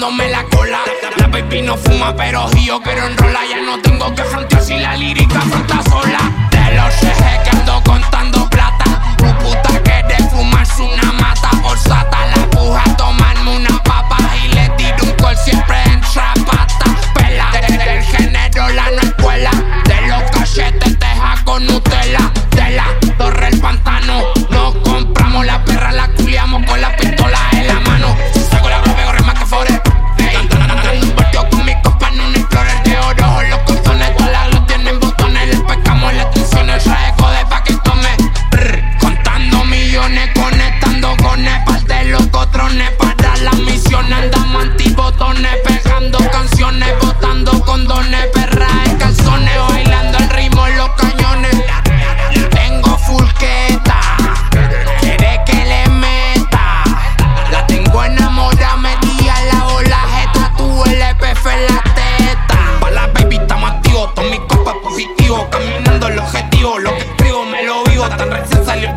la cola. La baby no fuma, pero yo quiero enrola. Ya no tengo que frontear si la lírica fronta sola. cones, conectando cones, par de los cotrones para las misiones. Andamos antibotones, pegando canciones, botando condones, perras en calzones, bailando el ritmo en los cañones. Tengo fulqueta, quiere que le meta. La tengo enamorada, metida en la ola, jeta, tú el EPF en la teta. Pa' la baby estamos activos, todos mis copas positivos, caminando el objetivo, lo que escribo me lo vivo, tan recién salió